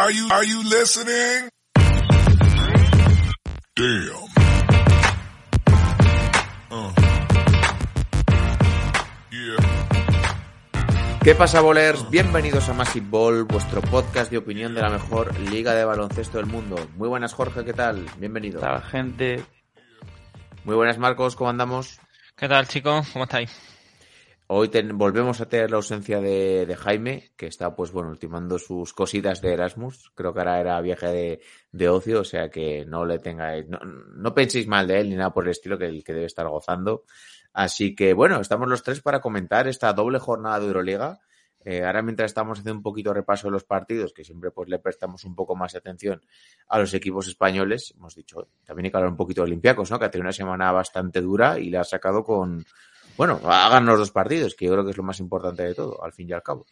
Are you, are you listening? Damn. Uh. Yeah. ¿Qué pasa, bolers? Bienvenidos a Massive Ball, vuestro podcast de opinión de la mejor liga de baloncesto del mundo. Muy buenas, Jorge, ¿qué tal? Bienvenido. ¿Qué tal, gente? Muy buenas, Marcos, ¿cómo andamos? ¿Qué tal, chicos? ¿Cómo estáis? Hoy ten- volvemos a tener la ausencia de, Jaime, que está, pues bueno, ultimando sus cositas de Erasmus. Creo que ahora era viaje de, de ocio, o sea que no le tengáis, no, no penséis mal de él ni nada por el estilo, que el que debe estar gozando. Así que bueno, estamos los tres para comentar esta doble jornada de Euroliga. Eh, ahora mientras estamos haciendo un poquito de repaso de los partidos, que siempre pues le prestamos un poco más de atención a los equipos españoles, hemos dicho, también hay que hablar un poquito de Olympiacos, ¿no? Que ha tenido una semana bastante dura y la ha sacado con, bueno, hagan los dos partidos, que yo creo que es lo más importante de todo, al fin y al cabo.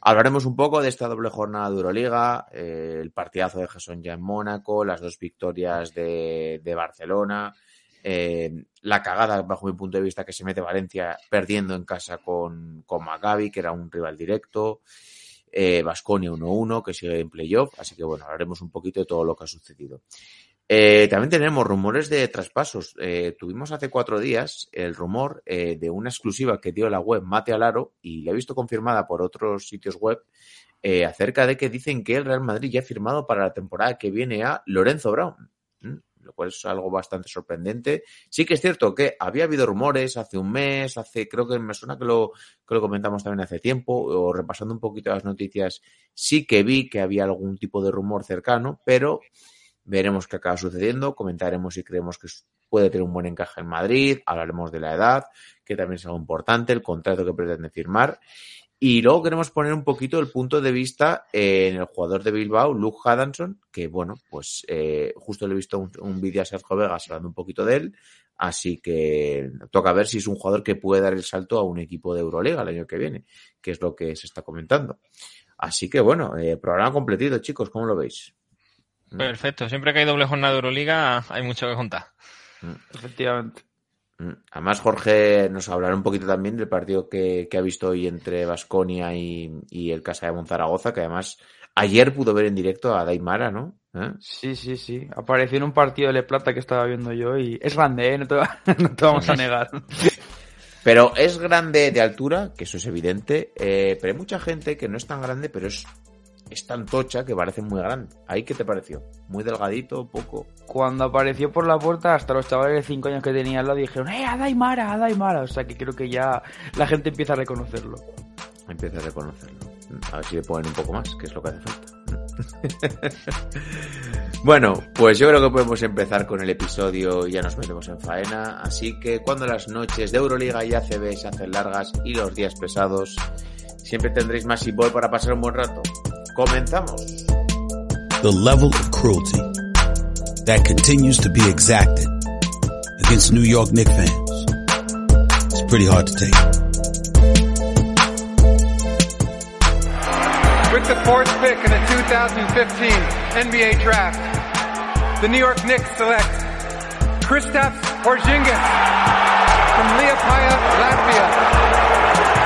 Hablaremos un poco de esta doble jornada de Euroliga, eh, el partidazo de Jason ya en Mónaco, las dos victorias de, Barcelona, eh, la cagada, bajo mi punto de vista, que se mete Valencia perdiendo en casa con, con que era un rival directo, eh, Basconia 1-1, que sigue en playoff, así que bueno, hablaremos un poquito de todo lo que ha sucedido. Eh, también tenemos rumores de traspasos. Eh, tuvimos hace cuatro días el rumor eh, de una exclusiva que dio la web Mate Alaro y la he visto confirmada por otros sitios web eh, acerca de que dicen que el Real Madrid ya ha firmado para la temporada que viene a Lorenzo Brown, lo cual es algo bastante sorprendente. Sí que es cierto que había habido rumores hace un mes, hace creo que me suena que lo, que lo comentamos también hace tiempo, o repasando un poquito las noticias, sí que vi que había algún tipo de rumor cercano, pero veremos qué acaba sucediendo, comentaremos si creemos que puede tener un buen encaje en Madrid, hablaremos de la edad, que también es algo importante, el contrato que pretende firmar. Y luego queremos poner un poquito el punto de vista eh, en el jugador de Bilbao, Luke Hadanson, que bueno, pues eh, justo le he visto un, vídeo a Sergio Vegas hablando un poquito de él, así que toca ver si es un jugador que puede dar el salto a un equipo de Euroliga el año que viene, que es lo que se está comentando. Así que bueno, eh, programa completito, chicos, ¿cómo lo veis? Perfecto. Siempre que hay doble jornada de Euroliga hay mucho que contar. Efectivamente. Mm. Además, Jorge nos hablará un poquito también del partido que, que ha visto hoy entre Vasconia y, y el Casa de Monzaragoza, que además ayer pudo ver en directo a Daimara, ¿no? ¿Eh? Sí, sí, sí. Apareció en un partido de Le Plata que estaba viendo yo y es grande, ¿eh? No te, va- no te vamos a negar. Pero es grande de altura, que eso es evidente, eh, pero hay mucha gente que no es tan grande, pero es, es tan tocha que parece muy grande. ¿Ahí qué te pareció? ¿Muy delgadito? ¿Poco? Cuando apareció por la puerta, hasta los chavales de 5 años que tenía al lado dijeron, ¡eh, a Daimara, a Daimara! O sea que creo que ya la gente empieza a reconocerlo. Empieza a reconocerlo. A ver si le ponen un poco más, que es lo que hace falta. bueno, pues yo creo que podemos empezar con el episodio y ya nos metemos en faena. Así que cuando las noches de Euroliga y ACB se hacen largas y los días pesados, siempre tendréis más y para pasar un buen rato. ¡Comenzamos! the level of cruelty that continues to be exacted against New York Knicks fans. It's pretty hard to take. With the fourth pick in the 2015 NBA Draft, the New York Knicks select Kristaps Porzingis from Liepaja, Latvia.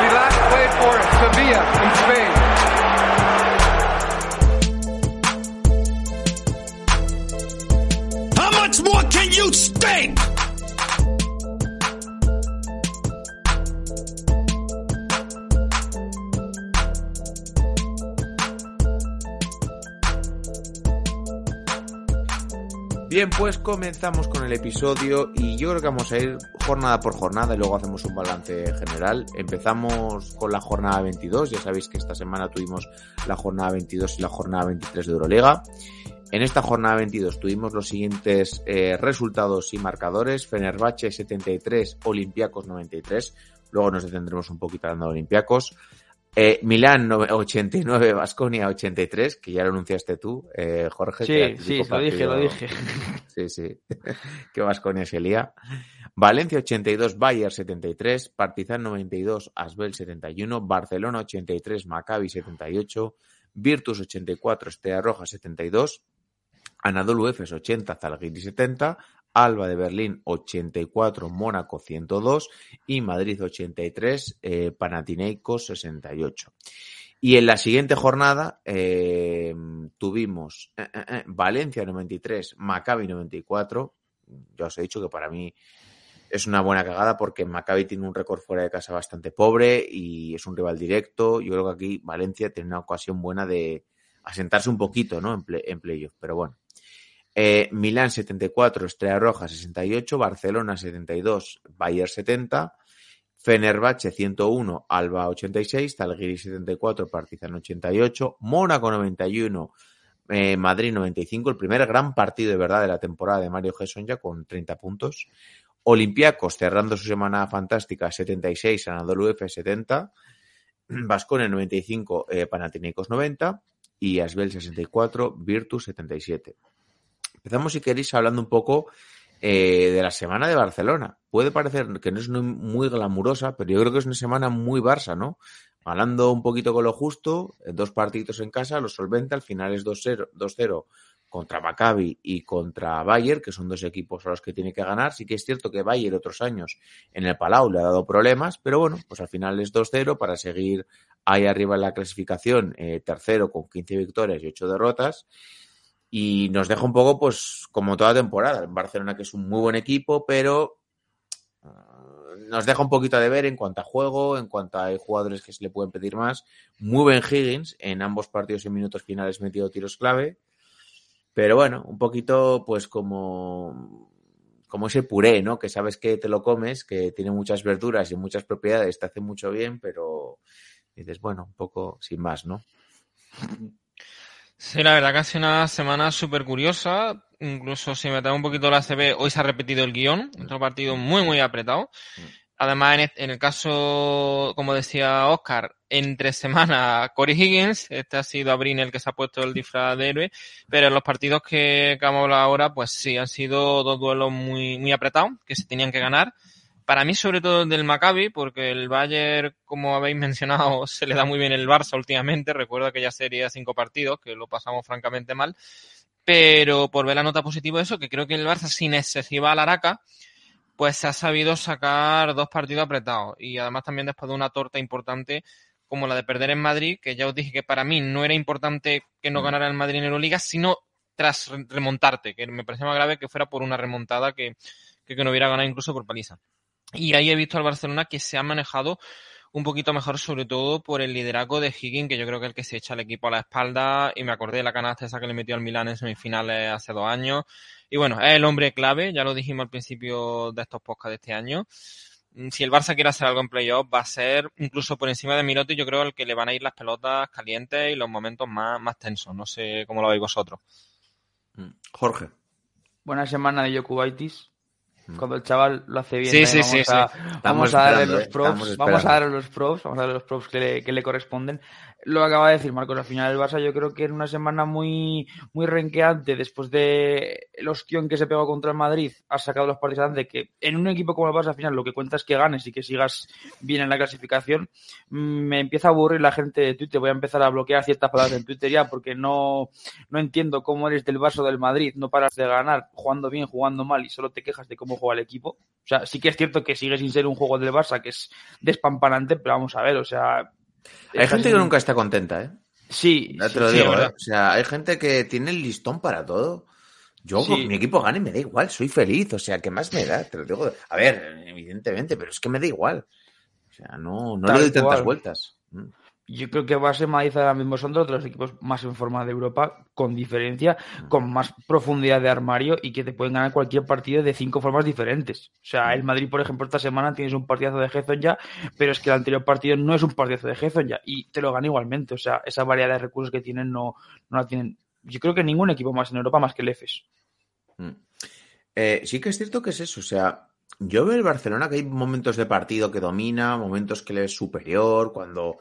He last played for Sevilla in Spain. Much more can you stink? Bien, pues comenzamos con el episodio y yo creo que vamos a ir jornada por jornada y luego hacemos un balance general. Empezamos con la jornada 22, ya sabéis que esta semana tuvimos la jornada 22 y la jornada 23 de Euroliga. En esta jornada 22 tuvimos los siguientes eh, resultados y marcadores. Fenerbahce 73, Olympiacos 93. Luego nos detendremos un poquito hablando de Olympiacos. Eh, Milán no- 89, Basconia 83, que ya lo anunciaste tú, eh, Jorge. Sí, sí, lo dije, lo dije. Sí, sí. que Vasconia se lía. Valencia 82, Bayern 73, Partizan 92, Asbel 71, Barcelona 83, Maccabi 78, Virtus 84, Estea Roja 72, Anadolu Efes 80, Zalgiris 70, Alba de Berlín 84, Mónaco 102 y Madrid 83, eh, Panathinaikos 68. Y en la siguiente jornada eh, tuvimos eh, eh, Valencia 93, Maccabi 94. Ya os he dicho que para mí es una buena cagada porque Maccabi tiene un récord fuera de casa bastante pobre y es un rival directo. Yo creo que aquí Valencia tiene una ocasión buena de asentarse un poquito ¿no? en, play, en playoff, pero bueno. Eh, Milán 74, Estrella Roja 68, Barcelona 72, Bayern 70, Fenerbahce 101, Alba 86, Talguiri 74, Partizan 88, Mónaco 91, eh, Madrid 95, el primer gran partido de verdad de la temporada de Mario Gesson ya con 30 puntos. Olympiacos cerrando su semana fantástica 76, Anadolu F 70, Vasconia 95, eh, Panathinaikos 90 y Asbel 64, Virtus 77. Empezamos, si queréis, hablando un poco eh, de la semana de Barcelona. Puede parecer que no es muy glamurosa, pero yo creo que es una semana muy Barça, ¿no? Ganando un poquito con lo justo, dos partidos en casa, lo solventa, al final es 2-0 contra Maccabi y contra Bayern, que son dos equipos a los que tiene que ganar. Sí que es cierto que Bayern otros años en el Palau le ha dado problemas, pero bueno, pues al final es 2-0 para seguir ahí arriba en la clasificación, eh, tercero con 15 victorias y 8 derrotas. Y nos deja un poco, pues, como toda temporada. En Barcelona, que es un muy buen equipo, pero uh, nos deja un poquito de ver en cuanto a juego, en cuanto a hay jugadores que se le pueden pedir más. Muy buen Higgins, en ambos partidos en minutos finales metido tiros clave. Pero bueno, un poquito, pues, como, como ese puré, ¿no? Que sabes que te lo comes, que tiene muchas verduras y muchas propiedades, te hace mucho bien, pero dices, bueno, un poco sin más, ¿no? Sí, la verdad que ha sido una semana súper curiosa. Incluso si me un poquito la CB, hoy se ha repetido el guion. Otro partido muy, muy apretado. Además, en el, en el caso, como decía Oscar, entre semana Corey Higgins, este ha sido Abrin el que se ha puesto el disfraz de héroe, pero en los partidos que, que vamos a hablar ahora, pues sí, han sido dos duelos muy, muy apretados, que se tenían que ganar. Para mí, sobre todo del Maccabi, porque el Bayern, como habéis mencionado, se le da muy bien el Barça últimamente. Recuerdo aquella serie de cinco partidos, que lo pasamos francamente mal. Pero por ver la nota positiva de eso, que creo que el Barça, sin excesiva alaraca, pues se ha sabido sacar dos partidos apretados. Y además también después de una torta importante como la de perder en Madrid, que ya os dije que para mí no era importante que no ganara el Madrid en Euroliga, sino tras remontarte, que me parecía más grave que fuera por una remontada que, que, que no hubiera ganado incluso por paliza. Y ahí he visto al Barcelona que se ha manejado un poquito mejor, sobre todo por el liderazgo de Higgins, que yo creo que es el que se echa al equipo a la espalda. Y me acordé de la canasta esa que le metió al Milan en semifinales hace dos años. Y bueno, es el hombre clave, ya lo dijimos al principio de estos podcasts de este año. Si el Barça quiere hacer algo en playoff, va a ser incluso por encima de Miroti, yo creo el que le van a ir las pelotas calientes y los momentos más, más tensos. No sé cómo lo veis vosotros. Jorge. Buena semana de Jokubaitis. Cuando el chaval lo hace bien, Sí, sí, vamos, sí, a, sí. vamos a darle los eh, props, vamos a darle los props, vamos a darle los props que le, que le corresponden. Lo acaba de decir Marcos, al final el Barça yo creo que era una semana muy, muy renqueante después de el ostión que se pegó contra el Madrid, ha sacado los partidos adelante, que en un equipo como el Barça al final lo que cuenta es que ganes y que sigas bien en la clasificación. Mm, Me empieza a aburrir la gente de Twitter, voy a empezar a bloquear ciertas palabras en Twitter ya porque no, no entiendo cómo eres del Barça del Madrid, no paras de ganar, jugando bien, jugando mal y solo te quejas de cómo juega el equipo. O sea, sí que es cierto que sigue sin ser un juego del Barça que es despampanante, pero vamos a ver, o sea... Hay gente en- que nunca está contenta, ¿eh? Sí, Ya te lo sí, digo. ¿eh? O sea, hay gente que tiene el listón para todo. Yo, Sí. con mi equipo gane, me da igual, soy feliz. O sea, ¿qué más me da? Te lo digo. A ver, evidentemente, pero es que me da igual. O sea, no, no Tal le doy tantas cual. vueltas. Yo creo que Barça y Madrid ahora mismo son dos de los equipos más en forma de Europa, con diferencia, con más profundidad de armario y que te pueden ganar cualquier partido de cinco formas diferentes. O sea, el Madrid, por ejemplo, esta semana tienes un partidazo de Gezon ya, pero es que el anterior partido no es un partidazo de Gezon ya y te lo gana igualmente. O sea, esa variedad de recursos que tienen no, no la tienen. Yo creo que ningún equipo más en Europa más que el EFES. Mm. Eh, sí que es cierto que es eso. O sea, yo veo el Barcelona que hay momentos de partido que domina, momentos que le es superior, cuando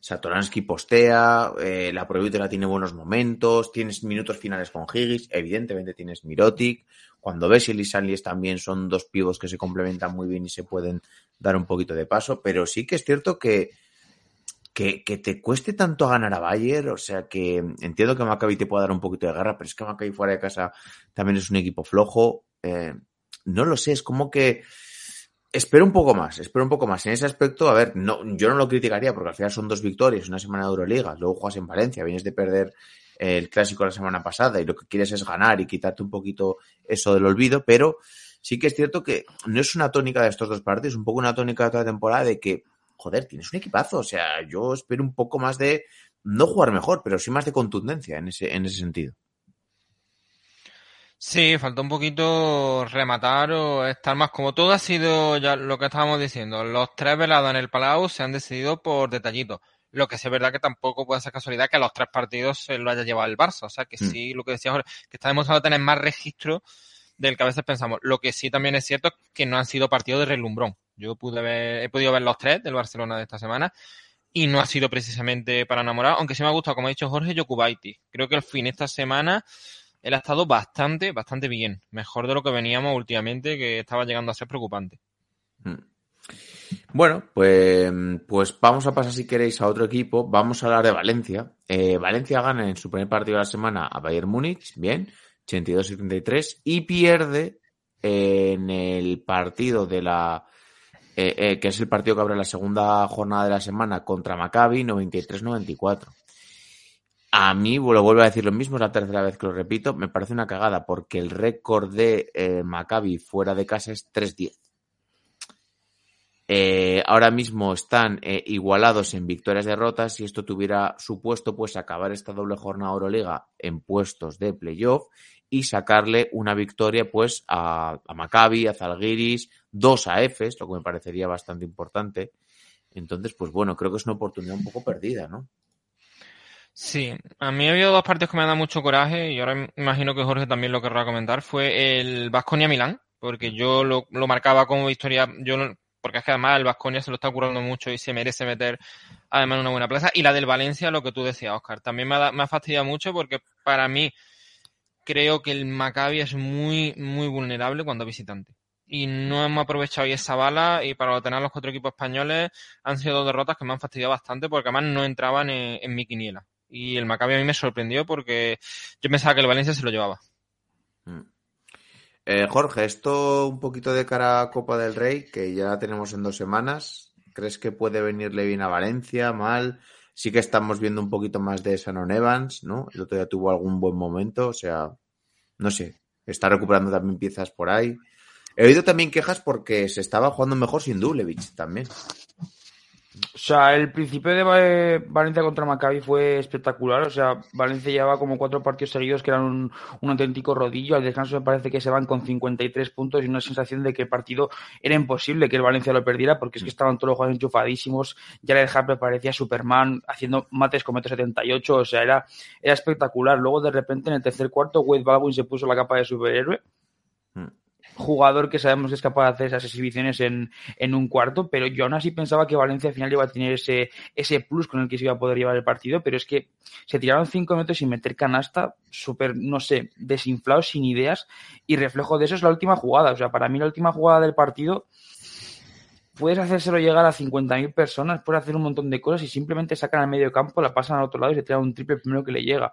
Satoransky postea, eh, la Provítora tiene buenos momentos, tienes minutos finales con Higgins, evidentemente tienes Mirotic. Cuando ves y Sanlies también son dos pivos que se complementan muy bien y se pueden dar un poquito de paso, pero sí que es cierto que, que, te cueste tanto ganar a Bayern, o sea que entiendo que Maccabi te pueda dar un poquito de guerra, pero es que Maccabi fuera de casa también es un equipo flojo. eh, no lo sé, es como que espero un poco más, espero un poco más. En ese aspecto, a ver, no, yo no lo criticaría porque al final son dos victorias, una semana de Euroliga, luego juegas en Valencia, vienes de perder el clásico la semana pasada y lo que quieres es ganar y quitarte un poquito eso del olvido, pero sí que es cierto que no es una tónica de estos dos partidos, un poco una tónica de toda la temporada de que, joder, tienes un equipazo, o sea, yo espero un poco más de, no jugar mejor, pero sí más de contundencia en ese, en ese sentido. Sí, falta un poquito rematar o estar más como todo ha sido ya lo que estábamos diciendo. Los tres velados en el Palau se han decidido por detallitos. Lo que sí es verdad que tampoco puede ser casualidad que a los tres partidos se lo haya llevado el Barça. O sea que Mm. sí, lo que decía Jorge, que está demostrando tener más registro del que a veces pensamos. Lo que sí también es cierto es que no han sido partidos de relumbrón. Yo pude ver, he podido ver los tres del Barcelona de esta semana y no ha sido precisamente para enamorar, aunque sí me ha gustado, como ha dicho Jorge, Yokubaiti. Creo que al fin esta semana él ha estado bastante, bastante bien. Mejor de lo que veníamos últimamente, que estaba llegando a ser preocupante. Mm. Bueno, pues, pues vamos a pasar si queréis a otro equipo. Vamos a hablar de Valencia. Eh, Valencia gana en su primer partido de la semana a Bayern Múnich, bien, 82-73, y pierde en el partido de la, eh, eh, que es el partido que abre la segunda jornada de la semana contra Maccabi, 93-94. A mí, lo vuelvo a decir lo mismo, es la tercera vez que lo repito, me parece una cagada porque el récord de eh, Maccabi fuera de casa es 3-10. Eh, ahora mismo están eh, igualados en victorias derrotas. Si esto tuviera supuesto, pues acabar esta doble jornada Euroliga en puestos de playoff y sacarle una victoria pues a, a Maccabi, a Zalgiris, dos a Efes, lo que me parecería bastante importante. Entonces, pues bueno, creo que es una oportunidad un poco perdida, ¿no? Sí, a mí ha habido dos partidos que me han dado mucho coraje y ahora imagino que Jorge también lo querrá comentar. Fue el Vasconia Milán, porque yo lo, lo marcaba como victoria, yo no- porque es que además el Vasconia se lo está curando mucho y se merece meter además una buena plaza. Y la del Valencia, lo que tú decías, Oscar, también me ha, me ha fastidiado mucho porque para mí creo que el Maccabi es muy, muy vulnerable cuando visitante. Y no hemos aprovechado ahí esa bala y para tener los cuatro equipos españoles han sido dos derrotas que me han fastidiado bastante porque además no entraban en, en mi quiniela. Y el Maccabi a mí me sorprendió porque yo pensaba que el Valencia se lo llevaba. Mm. Eh, Jorge, esto un poquito de cara a Copa del Rey, que ya la tenemos en dos semanas. ¿Crees que puede venirle bien a Valencia? ¿Mal? Sí que estamos viendo un poquito más de Sanon Evans, ¿no? El otro día tuvo algún buen momento, o sea, no sé, está recuperando también piezas por ahí. He oído también quejas porque se estaba jugando mejor sin Dublevich también. O sea, el principio de Va- Valencia contra Maccabi fue espectacular. O sea, Valencia llevaba como cuatro partidos seguidos que eran un, un auténtico rodillo. Al descanso me parece que se van con 53 puntos y una sensación de que el partido era imposible que el Valencia lo perdiera porque es que estaban todos los jugadores enchufadísimos. Jared Harper parecía Superman haciendo mates con metro 78. O sea, era, era espectacular. Luego, de repente, en el tercer cuarto, Wade Baldwin se puso la capa de superhéroe Mm. Jugador que sabemos que es capaz de hacer esas exhibiciones en, en un cuarto, pero yo aún así pensaba que Valencia al final iba a tener ese, ese plus con el que se iba a poder llevar el partido, pero es que se tiraron cinco metros sin meter canasta, súper, no sé, desinflados, sin ideas, y reflejo de eso es la última jugada. O sea, para mí la última jugada del partido puedes hacérselo llegar a 50.000 personas, puedes hacer un montón de cosas y simplemente sacan al medio campo, la pasan al otro lado y se tiran un triple primero que le llega.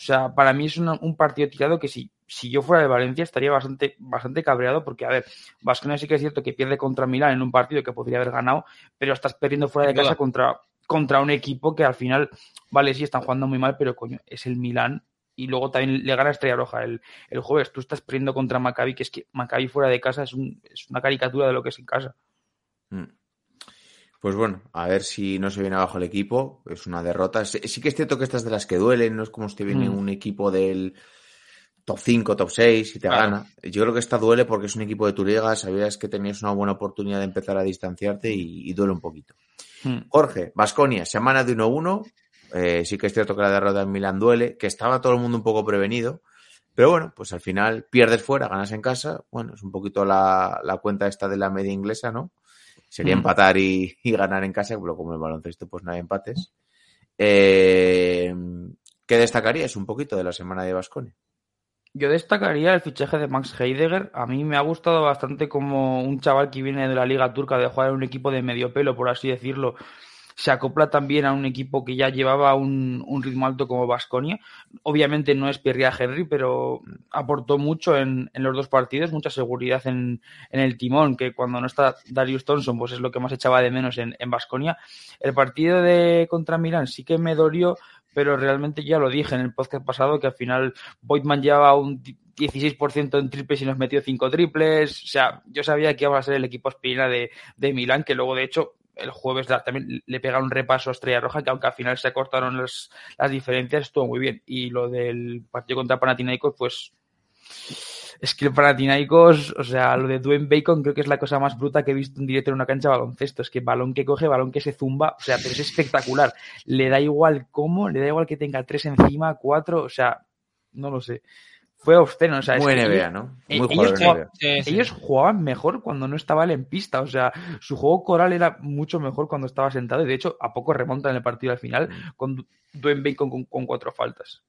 O sea, para mí es una- un partido tirado que si, si yo fuera de Valencia estaría bastante, bastante cabreado porque, a ver, Vasconia sí que es cierto que pierde contra Milán en un partido que podría haber ganado, pero estás perdiendo fuera de casa contra, contra un equipo que al final, vale, sí, están jugando muy mal, pero coño, es el Milán y luego también le gana Estrella Roja el, el jueves. Tú estás perdiendo contra Maccabi, que es que Maccabi fuera de casa es, un, es una caricatura de lo que es en casa. Mm. Pues bueno, a ver si no se viene abajo el equipo. Es una derrota. Sí, que es cierto que estas de las que duelen, no es como si te viene Mm. un equipo del top 5, top 6 y te Claro. gana. Yo creo que esta duele porque es un equipo de tu liga, sabías que tenías una buena oportunidad de empezar a distanciarte y, y duele un poquito. Hmm. Jorge, Vasconia, semana de 1-1. Eh, sí que es cierto que la derrota en Milán duele, que estaba todo el mundo un poco prevenido. Pero bueno, pues al final pierdes fuera, ganas en casa. Bueno, es un poquito la, la cuenta esta de la media inglesa, ¿no? Sería Mm. empatar y, y ganar en casa, pero como el baloncesto, pues no hay empates. Eh, ¿Qué destacarías un poquito de la semana de Vasconia? Yo destacaría el fichaje de Max Heidegger. A mí me ha gustado bastante como un chaval que viene de la Liga Turca de jugar en un equipo de medio pelo, por así decirlo. Se acopla también a un equipo que ya llevaba un, ritmo alto como Vasconia. Obviamente no es Pierre Henry, pero aportó mucho en, los dos partidos, mucha seguridad en, el timón, que cuando no está Darius Thompson, pues es lo que más echaba de menos en Vasconia. el partido de contra Milán sí que me dolió pero realmente ya lo dije en el podcast pasado que al final Voigtman llevaba un 16% en triples y nos metió 5 triples. O sea, yo sabía que iba a ser el equipo aspirina de, de Milán, que luego de hecho el jueves también le pega un repaso a Estrella Roja, que aunque al final se cortaron las, las diferencias, estuvo muy bien. Y lo del partido contra Panathinaikos, pues es que el Panathinaikos, o sea, lo de Dwayne Bacon creo que es la cosa más bruta que he visto en directo en una cancha de baloncesto. Es que balón que coge, balón que se zumba, o sea, pero es espectacular. Le da igual cómo, le da igual que tenga tres encima, cuatro, o sea, no lo sé. Fue obsceno, o sea, Muy NBA, ellos- ¿no? eh, Muy ellos jugaban- NBA. Sí, sí. ellos jugaban mejor cuando no estaba él en pista, o sea, su juego coral era mucho mejor cuando estaba sentado y de hecho a poco remonta en el partido al final con Dwayne Bacon con, con cuatro faltas.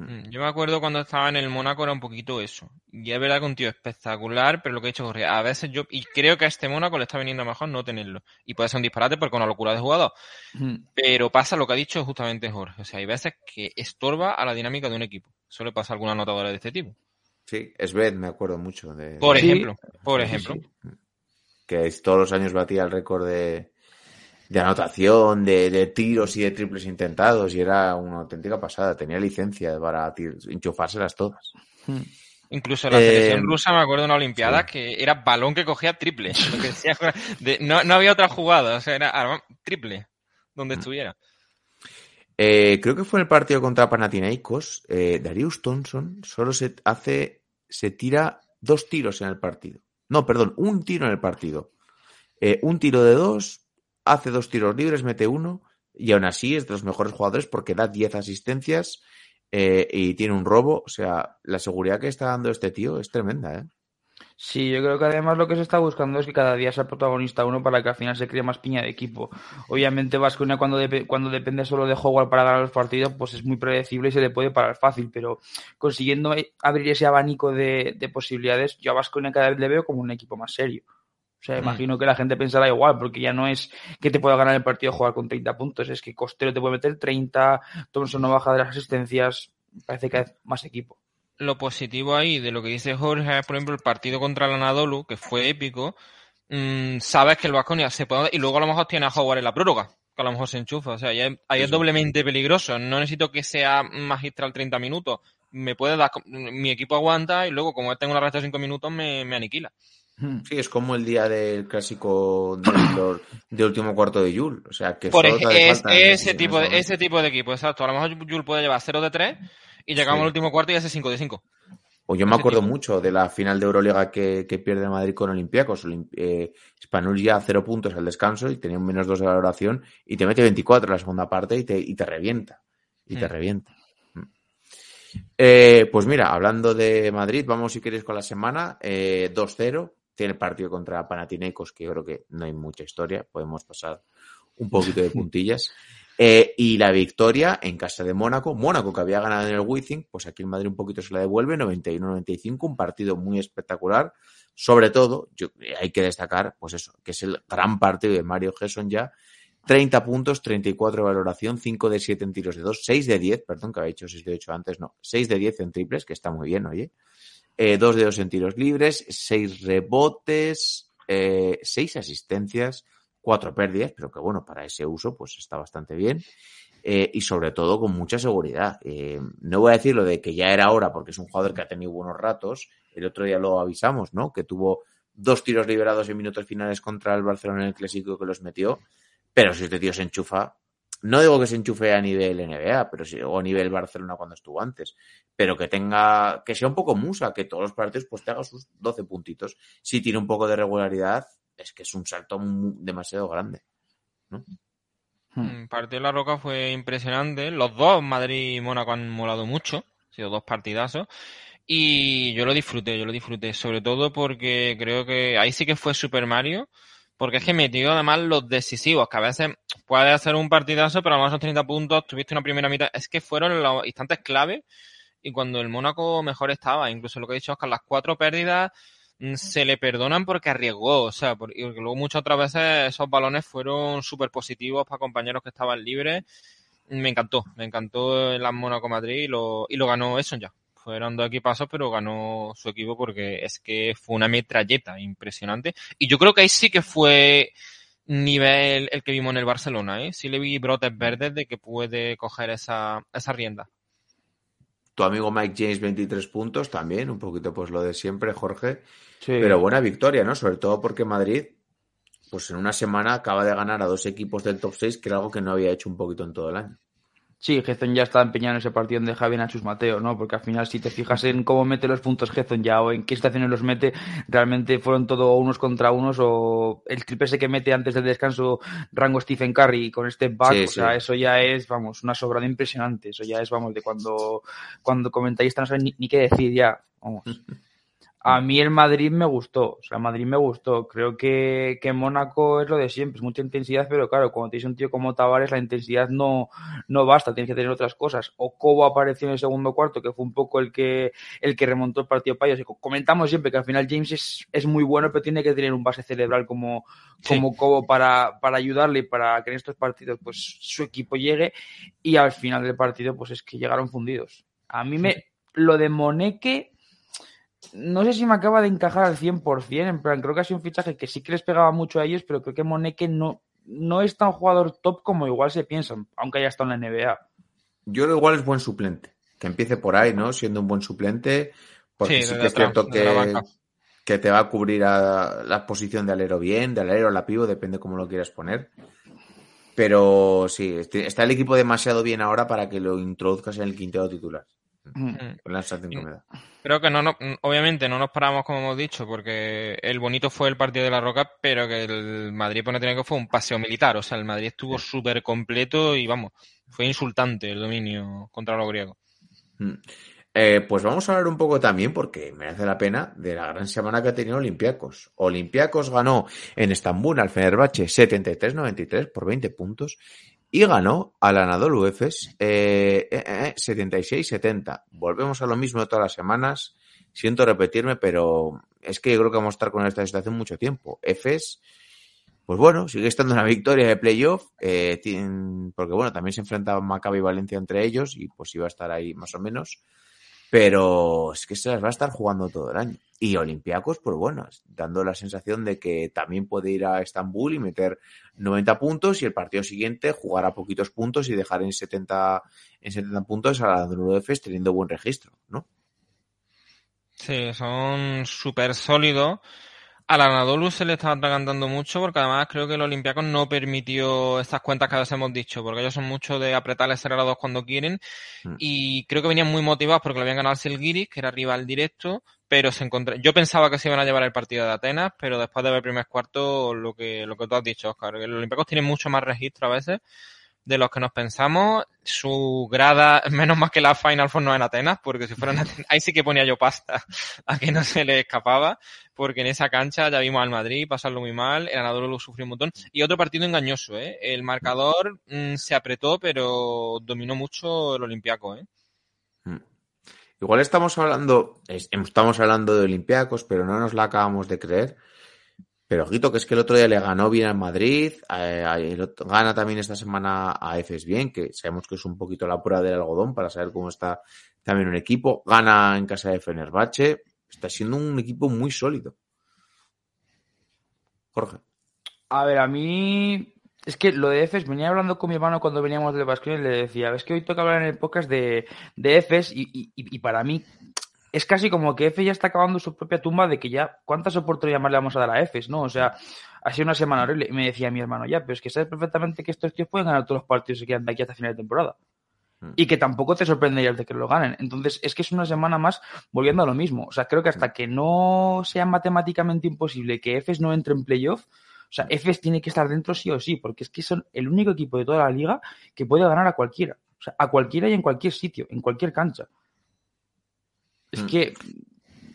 Mm, Yo me acuerdo cuando estaba en el Mónaco era un poquito eso. Y es verdad que un tío espectacular, pero lo que he dicho Jorge, a veces yo, y creo que a este Mónaco le está viniendo mejor no tenerlo. Y puede ser un disparate porque es una locura de jugador. Mm. Pero pasa lo que ha dicho justamente Jorge. O sea, hay veces que estorba a la dinámica de un equipo. Suele pasar alguna notadora de este tipo. Sí, Sved, me acuerdo mucho de Por Sí. ejemplo, por Sí, ejemplo. sí. que todos los años batía el récord de, de anotación, de, de tiros y de triples intentados y era una auténtica pasada. Tenía licencia para enchufárselas todas. Mm. Incluso la Eh, selección rusa, me acuerdo de una Olimpiada sí. que era balón que cogía triple. Lo que decía, de- no, no había otra jugada, o sea, era arma- triple donde Mm. estuviera. Eh, creo que fue en el partido contra Panathinaikos. Eh, Darius Thompson solo se hace, se tira dos tiros en el partido. No, perdón, un tiro en el partido. Un tiro de dos, hace dos tiros libres, mete uno y aún así es de los mejores jugadores porque da 10 asistencias eh, y tiene un robo. O sea, la seguridad que está dando este tío es tremenda, ¿eh? Sí, yo creo que además lo que se está buscando es que cada día sea protagonista uno para que al final se cree más piña de equipo. Obviamente Vasconia cuando, cuando depende solo de Howard para ganar los partidos, pues es muy predecible y se le puede parar fácil, pero consiguiendo eh, abrir ese abanico de, de posibilidades, yo a Vasconia cada vez le veo como un equipo más serio. O sea, Mm. imagino que la gente pensará igual, porque ya no es que te pueda ganar el partido jugar con 30 puntos, es que Costero te puede meter 30, Thompson no baja de las asistencias, parece que hay más equipo. lo positivo ahí de lo que dice Jorge es, por ejemplo, el partido contra el Anadolu, que fue épico. mm, sabes que el Vasconia se puede. Y luego a lo mejor tiene a Howard en la prórroga, que a lo mejor se enchufa. O sea, ahí es, ahí doblemente peligroso. No necesito que sea magistral 30 minutos. Me puede dar. Mi equipo aguanta y luego, como tengo una resta de 5 minutos, me, me aniquila. Sí, es como el día del clásico de, los- de último cuarto de Yul. O sea, que Por solo te es, falta ese, tipo de, ese tipo de equipo, exacto. A lo mejor Jules puede llevar 0 de 3 y llegamos Sí. al último cuarto y hace 5 de 5. O yo me ese acuerdo tipo. mucho de la final de Euroliga que, que pierde Madrid con Olympiacos. Eh, Spanul ya cero puntos al descanso y tenía un menos dos de valoración y te mete 24 en la segunda parte y te, y te revienta. Y te revienta. Mm. Eh, pues mira, hablando de Madrid, vamos si queréis con la semana. Eh, 2-0. Tiene el partido contra Panathinaikos, que yo creo que no hay mucha historia. Podemos pasar un poquito de puntillas. Eh, y la victoria en casa de Mónaco. Mónaco que había ganado en el Wizzing, pues aquí el Madrid un poquito se la devuelve, 91-95, un partido muy espectacular. Sobre todo, yo, hay que destacar, pues eso, que es el gran partido de Mario Gesson ya. 30 puntos, 34 de valoración, 5 de 7 en tiros de 2, 6 de 10, perdón, que había hecho 6 de 8 antes, no, 6 de 10 en triples, que está muy bien, oye. Eh, 2 de 2 en tiros libres, 6 rebotes, eh, 6 asistencias, cuatro pérdidas, pero que bueno, para ese uso pues está bastante bien. Eh, y sobre todo con mucha seguridad. No voy a decir lo de que ya era hora, porque es un jugador que ha tenido buenos ratos. El otro día lo avisamos, ¿no? Que tuvo dos tiros liberados en minutos finales contra el Barcelona en el clásico que los metió. Pero si este tío se enchufa, no digo que se enchufe a nivel NBA, pero sí, o a nivel Barcelona cuando estuvo antes, pero que tenga, que sea un poco musa, que todos los partidos pues te haga sus 12 puntitos. Si tiene un poco de regularidad, es que es un salto demasiado grande. Hmm. Mm, Partido de la Roca fue impresionante. Los dos, Madrid y Mónaco, han molado mucho. Han sido dos partidazos. Y yo lo disfruté, yo lo disfruté. Sobre todo porque creo que ahí sí que fue Super Mario. Porque es que metió además los decisivos, que a veces puede hacer un partidazo, pero a lo mejor son 30 puntos, tuviste una primera mitad. Es que fueron los instantes clave y cuando el Mónaco mejor estaba. Incluso lo que ha dicho Oscar, las cuatro pérdidas mm, se le perdonan porque arriesgó, o sea, porque luego muchas otras veces esos balones fueron súper positivos para compañeros que estaban libres. Me encantó, me encantó el Mónaco Madrid y lo, y lo ganó eso ya. Fueron dos equipazos, pero ganó su equipo porque es que fue una metralleta impresionante. Y yo creo que ahí sí que fue nivel el que vimos en el Barcelona, ¿eh? Sí le vi brotes verdes de que puede coger esa, esa rienda. Tu amigo Mike James, 23 puntos también, un poquito pues lo de siempre, Jorge. Sí. Pero buena victoria, ¿no? Sobre todo porque Madrid, pues en una semana acaba de ganar a dos equipos del top 6, que era algo que no había hecho un poquito en todo el año. Sí, Gezon ya está empeñado en ese partido donde Javi Nachus Mateo, ¿no? Porque al final, si te fijas en cómo mete los puntos Gezon ya o en qué situaciones los mete, realmente fueron todo unos contra unos o el triple ese que mete antes del descanso rango Stephen Curry con este back, Sí, o sea, eso ya es, vamos, una sobrada impresionante. Eso ya es, vamos, de cuando, cuando comentáis no saben ni, ni qué decir ya, vamos. A mí el Madrid me gustó, o sea, el Madrid me gustó. Creo que, que Mónaco es lo de siempre, es mucha intensidad, pero claro, cuando tienes un tío como Tavares, la intensidad no, no basta, tienes que tener otras cosas. O Cobo apareció en el segundo cuarto, que fue un poco el que, el que remontó el partido para ellos. Comentamos siempre que al final James es, es muy bueno, pero tiene que tener un base cerebral como, Sí. como Cobo para, para ayudarle y para que en estos partidos pues su equipo llegue. Y al final del partido, pues es que llegaron fundidos. A mí me, lo de Moneque, no sé si me acaba de encajar al 100%, en plan, creo que ha sido un fichaje que sí que les pegaba mucho a ellos, pero creo que Moneque no, no es tan jugador top como igual se piensan, aunque haya estado en la NBA. Yo creo igual es buen suplente. Que empiece por ahí, ¿no? Siendo un buen suplente. Porque Sí, que es cierto que, que te va a cubrir a la posición de alero bien, de alero a la pivo, depende cómo lo quieras poner. Pero sí, este- está el equipo demasiado bien ahora para que lo introduzcas en el quinteto titular. Mm. Es la sensación que me da. Creo que no, no, obviamente no nos paramos como hemos dicho, porque el bonito fue el partido de la Roca, pero que el Madrid no tiene que fue un paseo militar. O sea, el Madrid estuvo súper completo y vamos, fue insultante el dominio contra los griegos. Mm. Eh, pues vamos a hablar un poco también, porque merece la pena, de la gran semana que ha tenido Olympiacos. Olympiacos ganó en Estambul al Fenerbahce 73-93 por 20 puntos y ganó al Anadolu Efes eh, eh, eh, 76-70. Volvemos a lo mismo todas las semanas. Siento repetirme, pero es que yo creo que vamos a estar con esta situación mucho tiempo. Efes, pues bueno, sigue estando una victoria de playoff, eh, porque bueno, también se enfrentaban Maccabi y Valencia entre ellos y pues iba a estar ahí más o menos. Pero es que se las va a estar jugando todo el año. Y Olympiacos, pues bueno, dando la sensación de que también puede ir a Estambul y meter 90 puntos y el partido siguiente jugar a poquitos puntos y dejar en 70, en 70 puntos a la Efes teniendo buen registro, ¿no? Sí, son súper sólidos. Al Anadolu se le está atragantando mucho porque además creo que el Olympiacos no permitió estas cuentas que a veces hemos dicho, porque ellos son mucho de apretar el acelerador cuando quieren Mm. y creo que venían muy motivados porque lo habían ganado al Selgiris, que era rival directo, pero se encontró... yo pensaba que se iban a llevar el partido de Atenas, pero después de ver el primer cuarto, lo que, lo que tú has dicho, Oscar, el Olympiacos tiene mucho más registro a veces de los que nos pensamos. Su grada, menos más que la Final Four no en Atenas, porque si fuera en Atenas, ahí sí que ponía yo pasta a que no se le escapaba, porque en esa cancha ya vimos al Madrid pasarlo muy mal, el Anadolu lo sufrió un montón. Y otro partido engañoso, ¿eh? El marcador mm, se apretó, pero dominó mucho el Olympiaco, ¿eh? Mm. Igual estamos hablando, es- estamos hablando de Olympiacos, pero no nos la acabamos de creer. Pero ojito, que es que el otro día le ganó bien al Madrid, eh, gana también esta semana a Efes bien, que sabemos que es un poquito la prueba del algodón para saber cómo está también un equipo. Gana en casa de Fenerbahce, está siendo un equipo muy sólido. Jorge. A ver, a mí es que lo de EFES, venía hablando con mi hermano cuando veníamos del Basque y le decía, ves que hoy toca hablar en el podcast de, de EFES y, y- y para mí es casi como que EFES ya está acabando su propia tumba de que ya, ¿cuántas oportunidades más le vamos a dar a EFES, no? O sea, ha sido una semana horrible. Y me decía mi hermano, ya, pero es que sabes perfectamente que estos tíos pueden ganar todos los partidos que quedan de aquí hasta final de temporada. Mm. Y que tampoco te sorprenderías de que lo ganen. Entonces, es que es una semana más volviendo a lo mismo. O sea, creo que hasta que no sea matemáticamente imposible que EFES no entre en playoff, o sea, EFES tiene que estar dentro sí o sí, porque es que son el único equipo de toda la liga que puede ganar a cualquiera. O sea, a cualquiera y en cualquier sitio, en cualquier cancha. Es Mm. que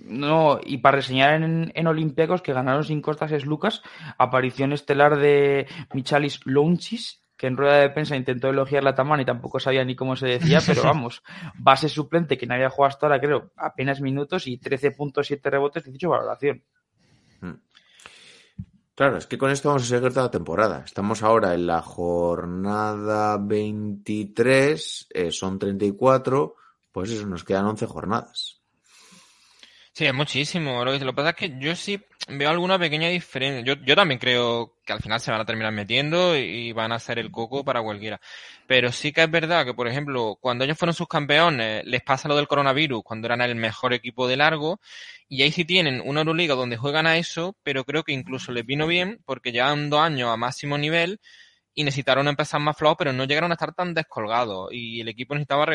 no, y para reseñar en, en Olympiacos que ganaron sin costas es Lucas, aparición estelar de Michalis Lounchis, que en rueda de prensa intentó elogiar la Taman y tampoco sabía ni cómo se decía, pero vamos, base suplente que no había jugado hasta ahora, creo, apenas minutos y 13.7 rebotes, 18 valoración. Mm. Claro, es que con esto vamos a seguir toda la temporada. Estamos ahora en la jornada 23, eh, son 34, pues eso, nos quedan 11 jornadas. Sí, es muchísimo. Lo que pasa es que yo sí, veo alguna pequeña diferencia. Yo, yo también creo que al final se van a terminar metiendo y van a hacer el coco para cualquiera. Pero sí que es verdad que, por ejemplo, cuando ellos fueron sus campeones, les pasa lo del coronavirus, cuando eran el mejor equipo de largo, y ahí sí tienen una Euroliga donde juegan a eso, pero creo que incluso les vino bien porque llevan dos años a máximo nivel y necesitaron empezar más flojo, pero no llegaron a estar tan descolgados. Y el equipo necesitaba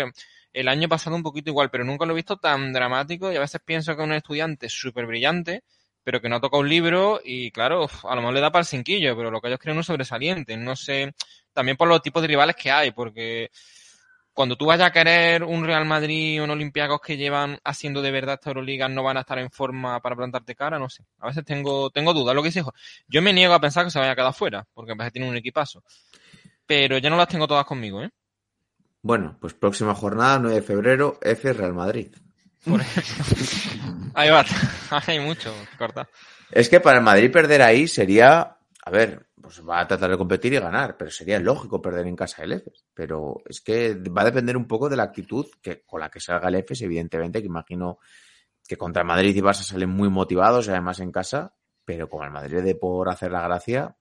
el año pasado un poquito igual, pero nunca lo he visto tan dramático y a veces pienso que un estudiante súper brillante, pero que no toca un libro y claro, a lo mejor le da para el cinquillo, pero lo que ellos creen es sobresaliente. No sé, también por los tipos de rivales que hay, porque cuando tú vayas a querer un Real Madrid o un Olympiacos que llevan haciendo de verdad esta Euroliga no van a estar en forma para plantarte cara, no sé. A veces tengo, tengo dudas, lo que dice Yo me niego a pensar que se vaya a quedar fuera, porque a veces tiene un equipazo. Pero ya no las tengo todas conmigo, ¿eh? Bueno, pues próxima jornada, 9 de febrero, F Real Madrid. Ahí va, hay mucho, corta. Es que para el Madrid perder ahí sería, a ver, pues va a tratar de competir y ganar, pero sería lógico perder en casa del EFES. Pero es que va a depender un poco de la actitud que, con la que salga el EFES, evidentemente, que imagino que contra el Madrid y Barça salen muy motivados y además en casa, pero como el Madrid de por hacer la gracia.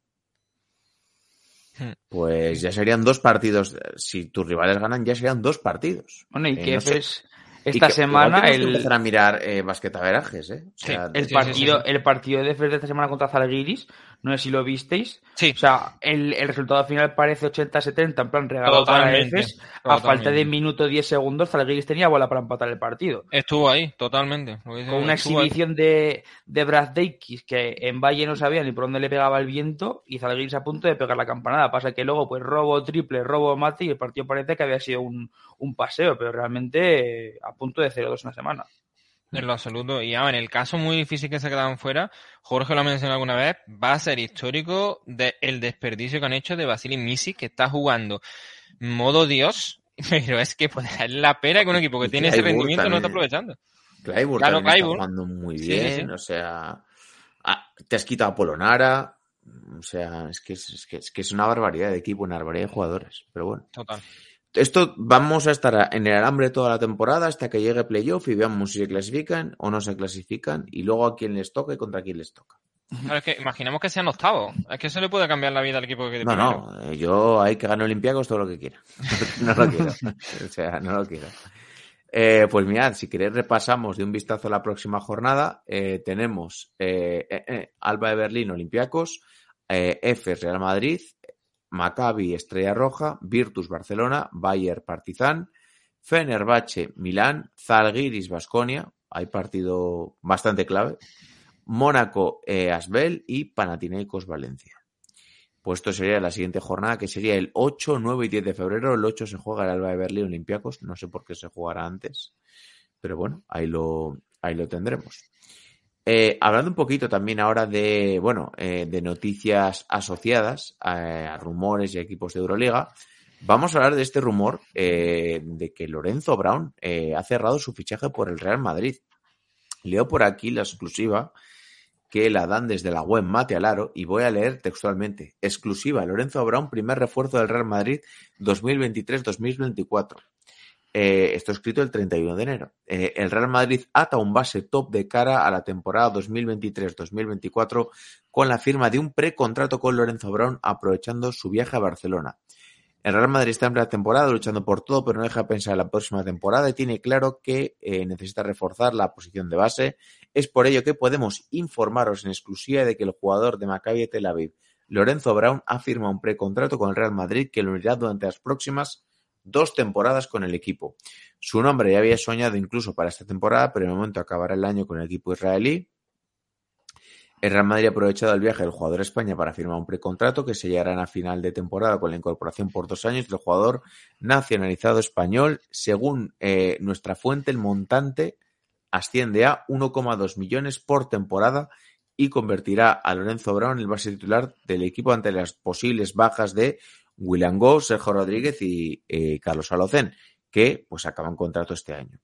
Pues ya serían dos partidos. Si tus rivales ganan, ya serían dos partidos. Bueno, y Eh, no sé. Y esta que- semana que el, empezar a mirar eh, basquetaverajes, ¿eh? O sea, el sí, partido, sí. el partido de esta semana contra Zalgiris, no sé si lo visteis. Sí, O sea, el, el resultado final parece 80-70, en plan regalado para Totalmente, Efes. A falta de minuto 10 segundos, Zalgiris tenía bola para empatar el partido. estuvo ahí, totalmente. Con una ahí. exhibición de, de Brad Davis que en Valle no sabía ni por dónde le pegaba el viento y Zalgiris a punto de pegar la campanada. Pasa que luego, pues robo triple, robo mate y el partido parece que había sido un, un paseo, pero realmente eh, a punto de 0-2 una semana. En lo absoluto. Y ahora, en el caso muy difícil que se quedaban fuera, Jorge lo ha mencionado alguna vez, va a ser histórico de el desperdicio que han hecho de Vasily Misi, que está jugando modo Dios, pero es que pues, es la pena que un equipo que Y tiene ese rendimiento no está aprovechando. Clyburn Claro, está jugando muy sí, bien, sí. o sea, ah, te has quitado a Polonara, o sea, es que es, es que es que es una barbaridad de equipo, una barbaridad de jugadores, pero bueno. Total. Esto vamos a estar en el alambre toda la temporada hasta que llegue playoff y veamos si se clasifican o no se clasifican y luego a quién les toca y contra quién les toca. Claro, es que imaginemos que sean octavos. Es que eso le puede cambiar la vida al equipo que de No, primero. no, eh, yo hay que ganar Olympiacos todo lo que quiera. no lo quiero. O sea, no lo quiero. Eh, pues mirad, si queréis repasamos de un vistazo a la próxima jornada. Eh, tenemos eh, Alba de Berlín, Olympiacos, Efes, Real Madrid, Maccabi, Estrella Roja, Virtus, Barcelona, Bayer, Partizan, Fenerbahce, Milán, Zalgiris, Basconia. Hay partido bastante clave. Mónaco, eh, Asbel y Panathinaikos, Valencia. Pues esto sería la siguiente jornada, que sería el 8, 9 y 10 de febrero. El 8 se juega el Alba de Berlín Olympiacos. No sé por qué se jugará antes. Pero bueno, ahí lo, ahí lo tendremos. Eh, hablando un poquito también ahora de, bueno, eh, de noticias asociadas a, a rumores y a equipos de Euroliga, vamos a hablar de este rumor eh, de que Lorenzo Brown eh, ha cerrado su fichaje por el Real Madrid. Leo por aquí la exclusiva que la dan desde la web Mate Alaro y voy a leer textualmente. Exclusiva, Lorenzo Brown, primer refuerzo del Real Madrid 2023-2024. Eh, esto escrito el 31 de enero. Eh, el Real Madrid ata un base top de cara a la temporada 2023-2024 con la firma de un precontrato con Lorenzo Brown aprovechando su viaje a Barcelona. El Real Madrid está en plena temporada luchando por todo, pero no deja de pensar en la próxima temporada y tiene claro que eh, necesita reforzar la posición de base. Es por ello que podemos informaros en exclusiva de que el jugador de Maccabi Tel Aviv, Lorenzo Brown, ha firmado un precontrato con el Real Madrid que lo unirá durante las próximas dos temporadas con el equipo. Su nombre ya había soñado incluso para esta temporada, pero en el momento acabará el año con el equipo israelí. El Real Madrid ha aprovechado el viaje del jugador a España para firmar un precontrato que se llegará a final de temporada con la incorporación por dos años del jugador nacionalizado español. Según eh, nuestra fuente, el montante asciende a 1,2 millones por temporada y convertirá a Lorenzo Brown en el base titular del equipo ante las posibles bajas de William Go, Sergio Rodríguez y eh, Carlos Alocén, que pues acaban contrato este año.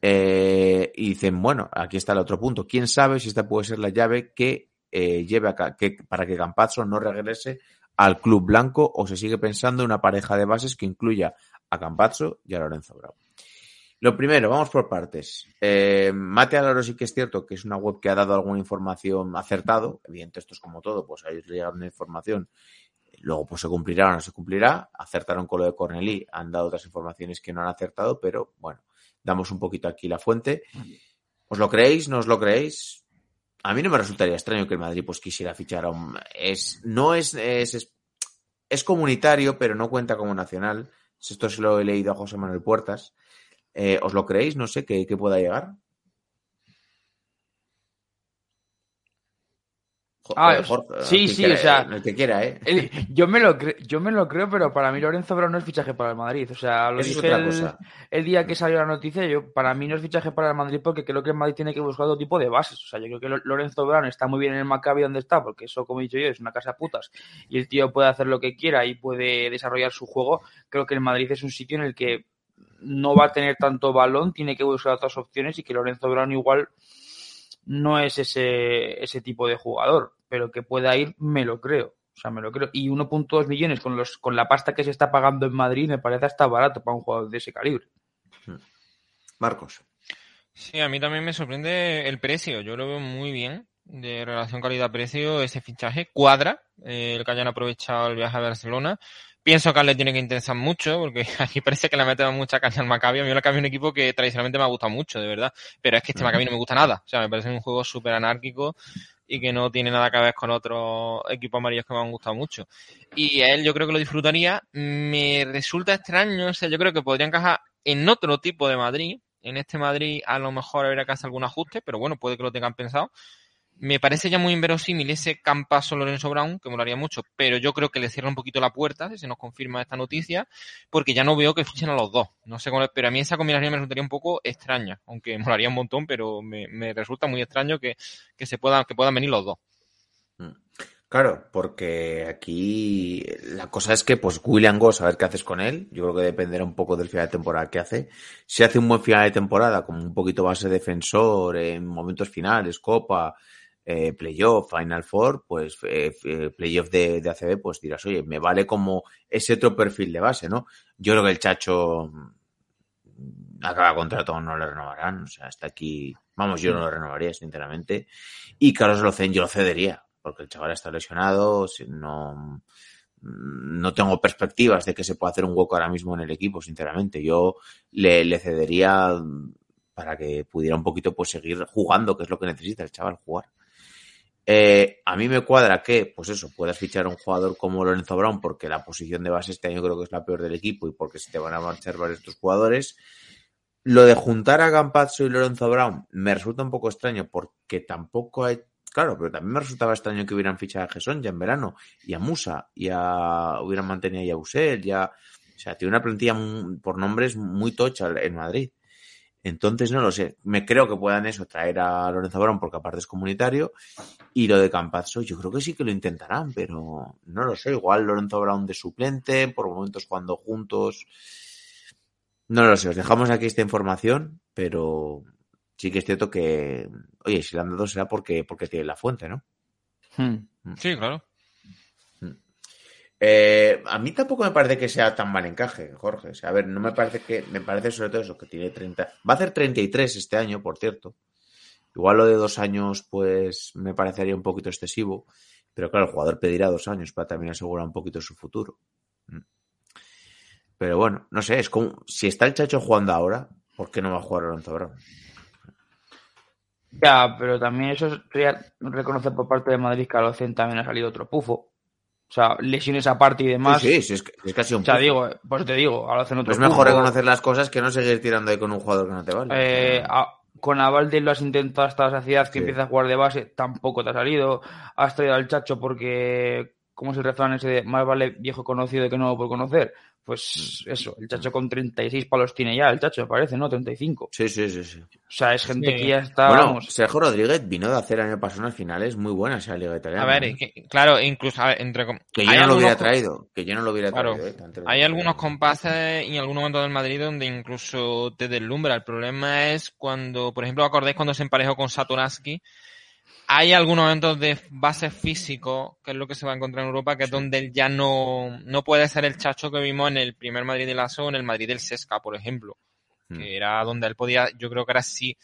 Eh, y dicen, bueno, aquí está el otro punto. ¿Quién sabe si esta puede ser la llave que eh, lleve a que, para que Campazzo no regrese al club blanco o se sigue pensando en una pareja de bases que incluya a Campazzo y a Lorenzo Bravo? Lo primero, vamos por partes. Eh, Mate Alaro sí que es cierto que es una web que ha dado alguna información acertado. Evidente, esto es como todo, pues a ellos le llega una información, luego pues se cumplirá o no se cumplirá. Acertaron con lo de Cornelí, han dado otras informaciones que no han acertado, pero bueno, damos un poquito aquí la fuente. ¿Os lo creéis? ¿No os lo creéis? A mí no me resultaría extraño que el Madrid pues quisiera fichar a un... Es, no es, es, es, es comunitario, pero no cuenta como nacional. Esto se lo he leído a José Manuel Puertas. Eh, ¿Os lo creéis? No sé qué, qué pueda llegar. Ah, Jorge, sí, que sí, quiera, o sea, eh, el que quiera, ¿eh? El- yo, me lo yo me lo creo, pero para mí Lorenzo Brown no es fichaje para el Madrid. O sea, lo es dije otra el, cosa. el día que salió la noticia, yo para mí no es fichaje para el Madrid porque creo que el Madrid tiene que buscar otro tipo de bases. O sea, yo creo que Lo- Lorenzo Brown está muy bien en el Maccabi donde está, porque eso, como he dicho yo, es una casa de putas y el tío puede hacer lo que quiera y puede desarrollar su juego. Creo que el Madrid es un sitio en el que no va a tener tanto balón, tiene que buscar otras opciones y que Lorenzo Brown igual no es ese, ese tipo de jugador, pero que pueda ir, me lo creo. O sea, me lo creo. Y 1.2 millones con, los, con la pasta que se está pagando en Madrid me parece hasta barato para un jugador de ese calibre. Marcos. Sí, a mí también me sorprende el precio. Yo lo veo muy bien de relación calidad-precio. Ese fichaje cuadra eh, el que hayan aprovechado el viaje a Barcelona. Pienso que le tiene que interesar mucho porque aquí parece que le meten mucha caña al Maccabi. A mí el Maccabi es un equipo que tradicionalmente me ha gustado mucho, de verdad. Pero es que este Maccabi no me gusta nada. O sea, me parece un juego súper anárquico y que no tiene nada que ver con otros equipos amarillos que me han gustado mucho. Y a él yo creo que lo disfrutaría. Me resulta extraño, o sea, yo creo que podría encajar en otro tipo de Madrid. En este Madrid a lo mejor habría que hacer algún ajuste, pero bueno, puede que lo tengan pensado. Me parece ya muy inverosímil ese campazo Lorenzo Brown, que molaría mucho, pero yo creo que le cierra un poquito la puerta, si se nos confirma esta noticia, porque ya no veo que fichen a los dos. No sé cómo, pero a mí esa combinación me resultaría un poco extraña, aunque molaría un montón, pero me, resulta muy extraño que, que se puedan, que puedan venir los dos. Claro, porque aquí la cosa es que, pues, William Goss, a ver qué haces con él. Yo creo que dependerá un poco del final de temporada que hace. Si hace un buen final de temporada, como un poquito base defensor en momentos finales, Copa, eh, Playoff, Final Four, pues, eh, eh, Playoff de, de ACB, pues dirás, oye, me vale como ese otro perfil de base, ¿no? Yo creo que el Chacho mm, acaba contrato, no le renovarán. O sea, hasta aquí, vamos, yo no lo renovaría, sinceramente. Y Carlos Locen yo lo cedería porque el chaval está lesionado, si no, no tengo perspectivas de que se pueda hacer un hueco ahora mismo en el equipo, sinceramente. Yo le, le cedería para que pudiera un poquito pues seguir jugando, que es lo que necesita el chaval, jugar. Eh, a mí me cuadra que, pues eso, puedas fichar a un jugador como Lorenzo Brown, porque la posición de base este año creo que es la peor del equipo y porque se te van a marchar varios estos jugadores. Lo de juntar a Campazzo y Lorenzo Brown me resulta un poco extraño porque tampoco hay Claro, pero también me resultaba extraño que hubieran fichado a Gesson ya en verano, y a Musa, y a hubieran mantenido a Usel, ya. O sea, tiene una plantilla por nombres muy tocha en Madrid. Entonces, no lo sé. Me creo que puedan eso, traer a Lorenzo Brown, porque aparte es comunitario. Y lo de Campazzo, yo creo que sí que lo intentarán, pero no lo sé. Igual Lorenzo Brown de suplente, por momentos cuando juntos. No lo sé. Os dejamos aquí esta información, pero sí que es cierto que, oye, si le han dado será porque, porque tiene la fuente, ¿no? Hmm. Sí, claro. Eh, a mí tampoco me parece que sea tan mal encaje, Jorge. A ver, no me parece que, me parece sobre todo eso, que tiene 30, va a hacer 33 este año, por cierto. Igual lo de dos años, pues me parecería un poquito excesivo, pero claro, el jugador pedirá dos años para también asegurar un poquito su futuro. Pero bueno, no sé, es como, si está el Chacho jugando ahora, ¿por qué no va a jugar Alonso Brown? Ya, pero también eso sería reconocer por parte de Madrid que a Locen también ha salido otro pufo. O sea, lesiones aparte y demás. Sí, sí, sí, es, que, es casi un O sea, digo, pues te digo, a Locen otro Es mejor reconocer las cosas que no seguir tirando ahí con un jugador que no te vale. Eh, a- con Avalde lo has intentado hasta la saciedad que Sí. empieza a jugar de base, tampoco te ha salido. Has traído al Chacho porque, ¿cómo es el refrán ese de más vale viejo conocido que nuevo por conocer? Pues Mm. eso, el Chacho con 36 palos tiene ya, el Chacho parece, ¿no? 35. Sí, sí, sí, sí. O sea, es gente Sí. que ya está, bueno, vamos. Sergio Rodríguez vino de hacer año pasado unas finales muy buenas en la Liga Italiana. A ver, ¿eh? que, claro, incluso, a ver, entre Que yo no lo hubiera traído. Que yo no lo hubiera Claro. traído. eh, Hay algunos compases y en algún momento del Madrid donde incluso te deslumbra. El problema es cuando, por ejemplo, acordáis cuando se emparejó con Satoransky. Hay algunos momentos de base físico, que es lo que se va a encontrar en Europa, que es donde él ya no, no puede ser el chacho que vimos en el primer Madrid de Lazo o en el Madrid del Sesca, por ejemplo. que Mm. era donde él podía, yo creo que era sí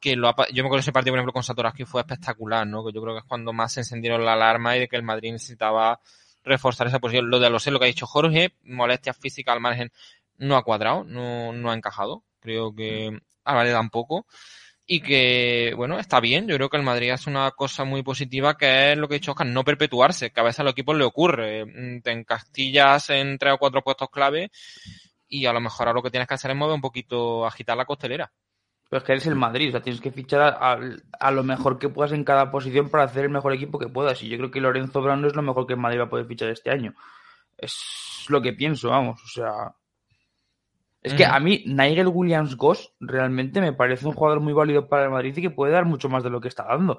que lo, ha yo me acuerdo ese partido, por ejemplo, con Satoraski fue espectacular, ¿no? Que yo creo que es cuando más se encendieron la alarma y de que el Madrid necesitaba reforzar esa posición. Lo de Alonso, lo que ha dicho Jorge, molestias físicas al margen, no ha cuadrado, no, no ha encajado. Creo que a Vale tampoco. Y que, bueno, está bien. Yo creo que el Madrid hace una cosa muy positiva que es lo que ha dicho Oscar, no perpetuarse, que a veces a los equipos le ocurre. Mm, Te encastillas en tres o cuatro puestos clave y a lo mejor ahora lo que tienes que hacer es mover un poquito, agitar la costelera. Pero es que eres el Madrid, o sea, tienes que fichar a, lo mejor que puedas en cada posición para hacer el mejor equipo que puedas. Y yo creo que Lorenzo Brown es lo mejor que el Madrid va a poder fichar este año. Es lo que pienso, vamos, o sea. Es que a mí Nigel Williams Goss realmente me parece un jugador muy válido para el Madrid y que puede dar mucho más de lo que está dando.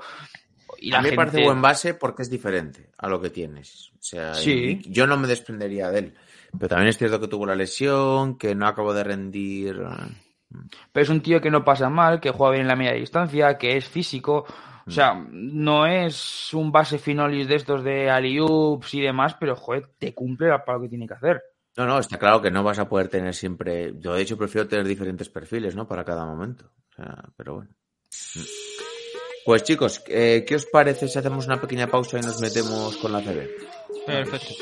Y a mí me parece buen base porque es diferente a lo que tienes. O sea, Sí. yo no me desprendería de él. Pero también es cierto que tuvo la lesión, que no acabó de rendir. Pero es un tío que no pasa mal, que juega bien en la media distancia, que es físico. O sea, no es un base finolis de estos de alley-oops y demás, pero joder, te cumple para lo que tiene que hacer. No, no, está claro que no vas a poder tener siempre. Yo, de hecho, prefiero tener diferentes perfiles, ¿no? Para cada momento. O sea, pero bueno. Mm. Pues chicos, eh, ¿qué os parece si hacemos una pequeña pausa y nos metemos con la CB? Perfecto.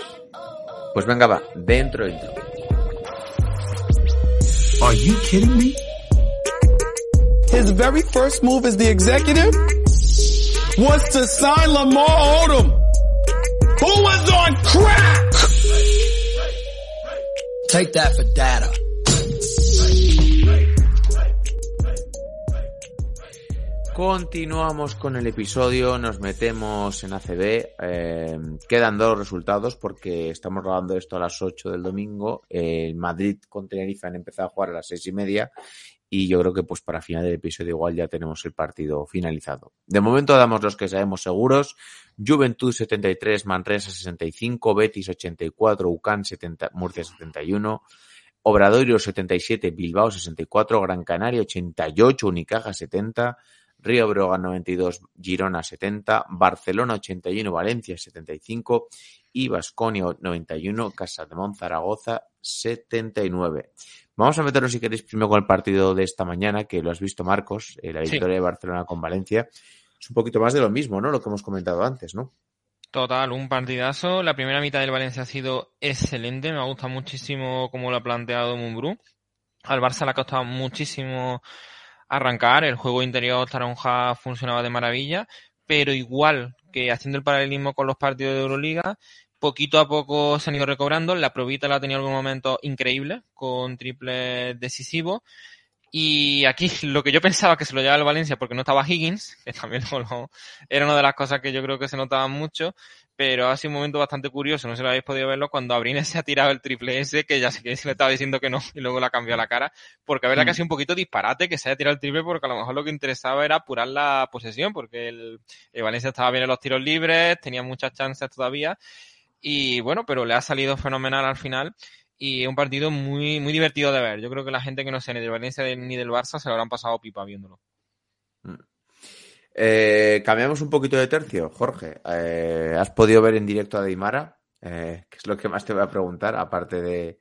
Pues venga, va, dentro intro. Are you kidding me? His very first move as the executive was to sign Lamar Odom, who was on crack. Take that for data. Continuamos con el episodio, nos metemos en ACB. eh, quedan dos resultados porque estamos grabando esto a las 8 del domingo. El Madrid con Tenerife han empezado a jugar a las seis y media y yo creo que pues para final del episodio igual ya tenemos el partido finalizado. De momento damos los que sabemos seguros. Juventud 73, Manresa 65, Betis 84, UCAN 70, Murcia 71, Obradoiro 77, Bilbao 64, Gran Canaria 88, Unicaja 70, Río Brogan 92, Girona 70, Barcelona 81, Valencia 75 y Basconia 91, Casa de Zaragoza 79. Vamos a meternos, si queréis, primero con el partido de esta mañana, que lo has visto, Marcos, eh, la Sí. victoria de Barcelona con Valencia. Es un poquito más de lo mismo, ¿no? Lo que hemos comentado antes, ¿no? Total, un partidazo. La primera mitad del Valencia ha sido excelente. Me ha gustado muchísimo cómo lo ha planteado Mumbrú. Al Barça le ha costado muchísimo arrancar. El juego interior Taronja funcionaba de maravilla. Pero igual que haciendo el paralelismo con los partidos de Euroliga, poquito a poco se han ido recobrando. La probita la ha tenido en algún momento increíble, con triple decisivo. Y aquí lo que yo pensaba que se lo llevaba el Valencia porque no estaba Higgins, que también lo- lo- era una de las cosas que yo creo que se notaban mucho, pero ha sido un momento bastante curioso, no sé si lo habéis podido verlo, cuando Abrines se ha tirado el triple S, que ya sé que se le estaba diciendo que no, y luego le ha cambiado la cara, porque a verdad que ha sido un poquito disparate que se haya tirado el triple, porque a lo mejor lo que interesaba era apurar la posesión, porque el, el Valencia estaba bien en los tiros libres, tenía muchas chances todavía, y bueno, pero le ha salido fenomenal al final, y es un partido muy, muy divertido de ver. Yo creo que la gente que no sea ni del Valencia ni del Barça se lo habrán pasado pipa viéndolo. Eh, cambiamos un poquito de tercio, Jorge. Eh, ¿Has podido ver en directo a Deimara? Eh, ¿Qué es lo que más te voy a preguntar? Aparte de,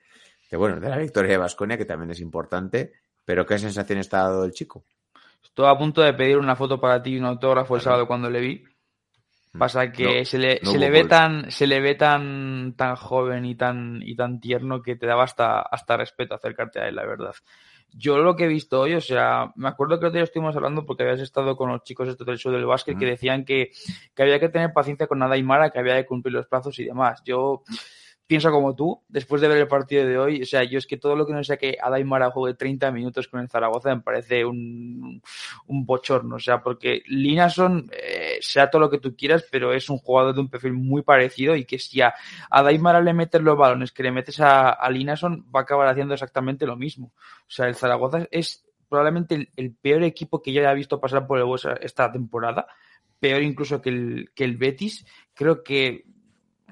de, bueno, de la victoria de Vasconia, que también es importante. Pero ¿qué sensación está dado el chico? Estoy a punto de pedir una foto para ti y un autógrafo el sábado cuando le vi. Pasa que No, se le, no se le ve tan, se le ve tan, tan joven y tan, y tan tierno que te daba hasta, hasta respeto acercarte a él, la verdad. Yo lo que he visto hoy, o sea, me acuerdo que otro día estuvimos hablando porque habías estado con los chicos estos del show del básquet que Ujú. decían que, que había que tener paciencia con Nada y Mara, que había que cumplir los plazos y demás. Yo pienso como tú, después de ver el partido de hoy, o sea, yo es que todo lo que no sea que Adaimara juegue 30 minutos con el Zaragoza me parece un, un bochorno, o sea, porque Linason, eh, sea todo lo que tú quieras, pero es un jugador de un perfil muy parecido y que si a Adaimara le metes los balones que le metes a, a Linason, va a acabar haciendo exactamente lo mismo. O sea, el Zaragoza es probablemente el, el peor equipo que yo haya visto pasar por el Buesa esta temporada, peor incluso que el, que el Betis. Creo que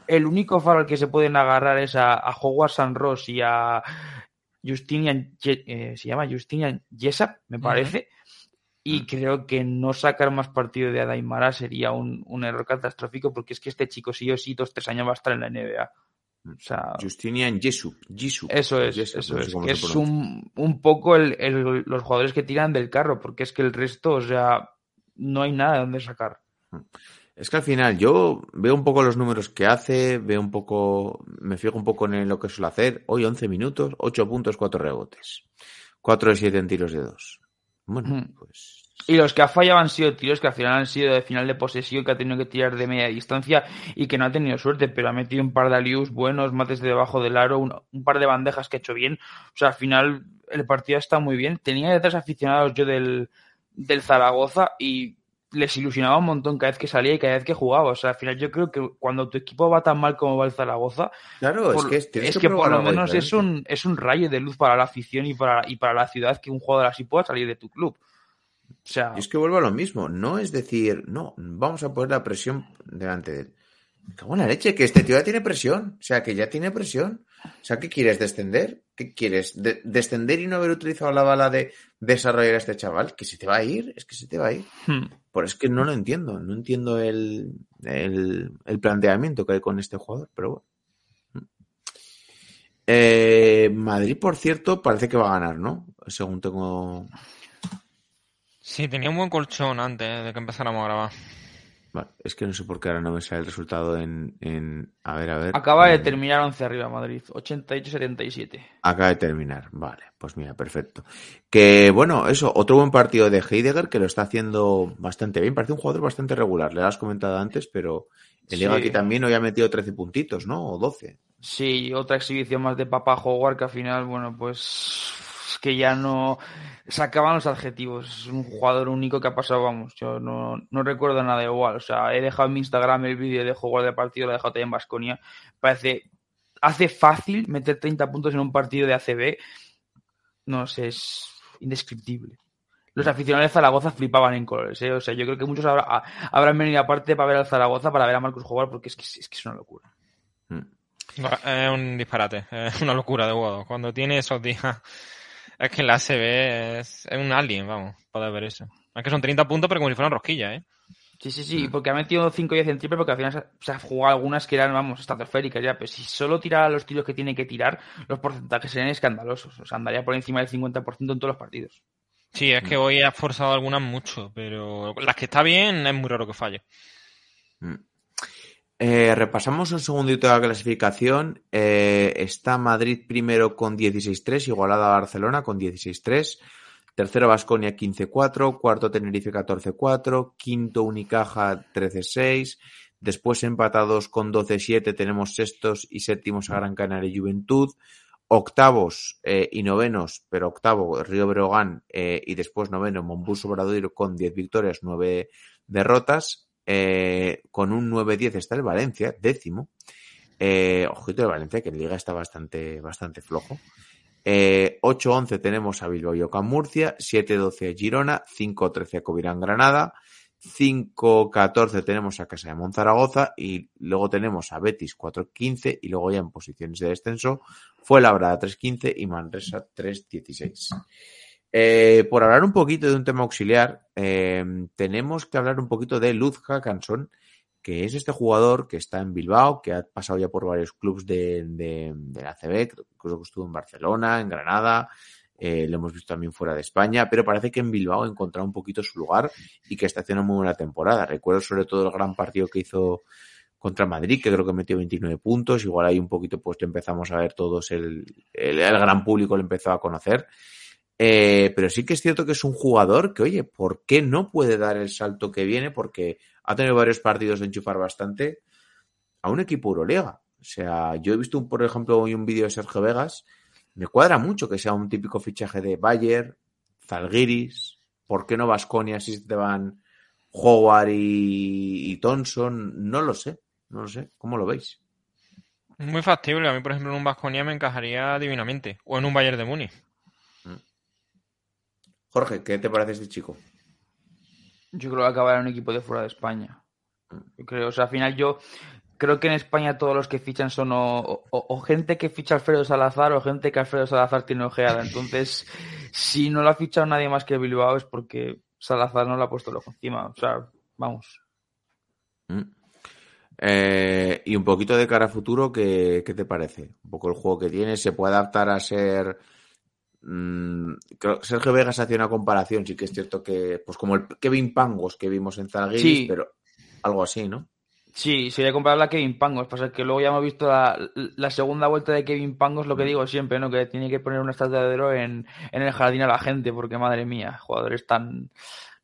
el único faro al que se pueden agarrar es a, a Howard San Ross y a Justinian, eh, se llama Justinian Jessup, me parece. Y creo que no sacar más partido de Adaimara sería un, un error catastrófico porque es que este chico sí o sí dos tres años va a estar en la NBA. O sea, Justinian Jesup. Eso es, Jesup, eso no sé es. Que es un, un poco el- el- los jugadores que tiran del carro, porque es que el resto, o sea, no hay nada de dónde sacar. Es que al final yo veo un poco los números que hace, veo un poco, me fijo un poco en lo que suele hacer. Hoy 11 minutos, 8 puntos, 4 rebotes. 4 de 7 en tiros de 2. Bueno, pues Y los que ha fallado han sido tiros que al final han sido de final de posesión, que ha tenido que tirar de media distancia y que no ha tenido suerte, pero ha metido un par de alius buenos, mates de debajo del aro, un, un par de bandejas que ha hecho bien. O sea, al final el partido está muy bien. Tenía detrás aficionados yo del, del Zaragoza y les ilusionaba un montón cada vez que salía y cada vez que jugaba. O sea, al final yo creo que cuando tu equipo va tan mal como va el Zaragoza, claro, es que, es que por lo menos es un, es un rayo de luz para la afición y para, y para la ciudad que un jugador así pueda salir de tu club. O sea, Y es que vuelvo a lo mismo, no es decir, no, vamos a poner la presión delante de él. Cago en la leche, que este tío ya tiene presión, o sea, que ya tiene presión. O sea, ¿qué quieres? ¿Descender? ¿Qué quieres? De- ¿Descender y no haber utilizado la bala de desarrollar a este chaval? ¿Que se te va a ir? Es que se te va a ir. hmm. Por es que no lo entiendo, no entiendo el, el, el planteamiento que hay con este jugador, pero bueno. Eh, Madrid, por cierto, parece que va a ganar, ¿no? Según tengo. Sí, tenía un buen colchón antes de que empezáramos a grabar. Vale, es que no sé por qué ahora no me sale el resultado en. en- a ver, a ver. Acaba de terminar 11 arriba Madrid, 88-77. Acaba de terminar, vale, pues mira, perfecto. Que bueno, eso, otro buen partido de Heidegger que lo está haciendo bastante bien. Parece un jugador bastante regular, le has comentado antes, pero en Liga Sí. aquí también hoy ha metido 13 puntitos, ¿no? O 12. Sí, otra exhibición más de Papá Howard que al final, bueno, pues que ya no se acaban los adjetivos. Es un jugador único que ha pasado, vamos, yo no, no recuerdo nada igual. O sea, he dejado en mi Instagram el vídeo de Howard de partido, lo he dejado también en Basconia. Parece, hace fácil meter 30 puntos en un partido de ACB. No sé, es indescriptible. Los aficionados de Zaragoza flipaban en colores, ¿eh? O sea, yo creo que muchos habrán venido aparte para ver al Zaragoza, para ver a Marcos jugar, porque es que es, que es una locura. Mm. Es un disparate, es una locura de jugador. Cuando tiene esos días, es que la ACB es, es un alien, vamos, poder ver eso. Es que son 30 puntos, pero como si fueran rosquillas, ¿eh? Sí, sí, sí, porque ha metido 5 y 10 en triple porque al final se ha, se ha jugado algunas que eran, vamos, estratosféricas ya, pero si solo tira los tiros que tiene que tirar, los porcentajes serían escandalosos. O sea, andaría por encima del 50% en todos los partidos. Sí, es que hoy ha forzado algunas mucho, pero las que está bien es muy raro que falle. Mm. Eh, repasamos un segundito la clasificación. Eh, está Madrid primero con 16-3, igualada a Barcelona con 16-3. Tercero Vasconia 15-4, cuarto Tenerife 14-4, quinto Unicaja 13-6. Después empatados con 12-7 tenemos sextos y séptimos a Gran Canaria y Juventud. Octavos eh, y novenos, pero octavo Río Breogán eh, y después noveno Mombus Obradoiro con 10 victorias, 9 derrotas. Eh, con un 9-10 está el Valencia, décimo. Eh, ojito de Valencia, que en Liga está bastante, bastante flojo. Eh, 8-11 tenemos a Bilbao y Ocam Murcia, 7-12 a Girona, 5-13 a Covirán Granada, 5-14 tenemos a Casa de Monzaragoza y luego tenemos a Betis 4-15 y luego ya en posiciones de descenso fue Labrada 3-15 y Manresa 3-16. Eh, por hablar un poquito de un tema auxiliar, eh, tenemos que hablar un poquito de Luz Hackanson, que es este jugador que está en Bilbao, que ha pasado ya por varios clubes de, de, de la CB, creo que estuvo en Barcelona, en Granada, eh, lo hemos visto también fuera de España, pero parece que en Bilbao ha encontrado un poquito su lugar y que está haciendo muy buena temporada. Recuerdo sobre todo el gran partido que hizo contra Madrid, que creo que metió 29 puntos, igual ahí un poquito pues empezamos a ver todos, el, el, el gran público le empezó a conocer. Eh, pero sí que es cierto que es un jugador que, oye, ¿por qué no puede dar el salto que viene? Porque ha tenido varios partidos de enchufar bastante a un equipo Euroliga. O sea, yo he visto, un, por ejemplo, hoy un vídeo de Sergio Vegas. Me cuadra mucho que sea un típico fichaje de Bayer, Zalgiris. ¿Por qué no Vasconia si te van Howard y, y Thompson? No lo sé, no lo sé. ¿Cómo lo veis? Muy factible. A mí, por ejemplo, en un Vasconia me encajaría divinamente. O en un Bayern de Múnich. Jorge, ¿qué te parece este chico? Yo creo que acabará en un equipo de fuera de España. Yo creo, o sea, al final yo creo que en España todos los que fichan son o, o, o gente que ficha Alfredo Salazar o gente que Alfredo Salazar tiene ojeada. Entonces, si no lo ha fichado nadie más que Bilbao es porque Salazar no le ha puesto el ojo encima. O sea, vamos. Mm. Eh, y un poquito de cara a futuro, ¿qué, ¿qué, te parece? Un poco el juego que tiene, ¿se puede adaptar a ser... Mmm, creo, Sergio Vegas hacía una comparación, sí que es cierto que, pues como el Kevin Pangos que vimos en sí. pero algo así, ¿no? Sí, sería comparable a Kevin Pangos. Pasa que luego ya hemos visto la, la, segunda vuelta de Kevin Pangos, lo que digo siempre, ¿no? Que tiene que poner una estatua de oro en, en el jardín a la gente, porque madre mía, jugadores tan.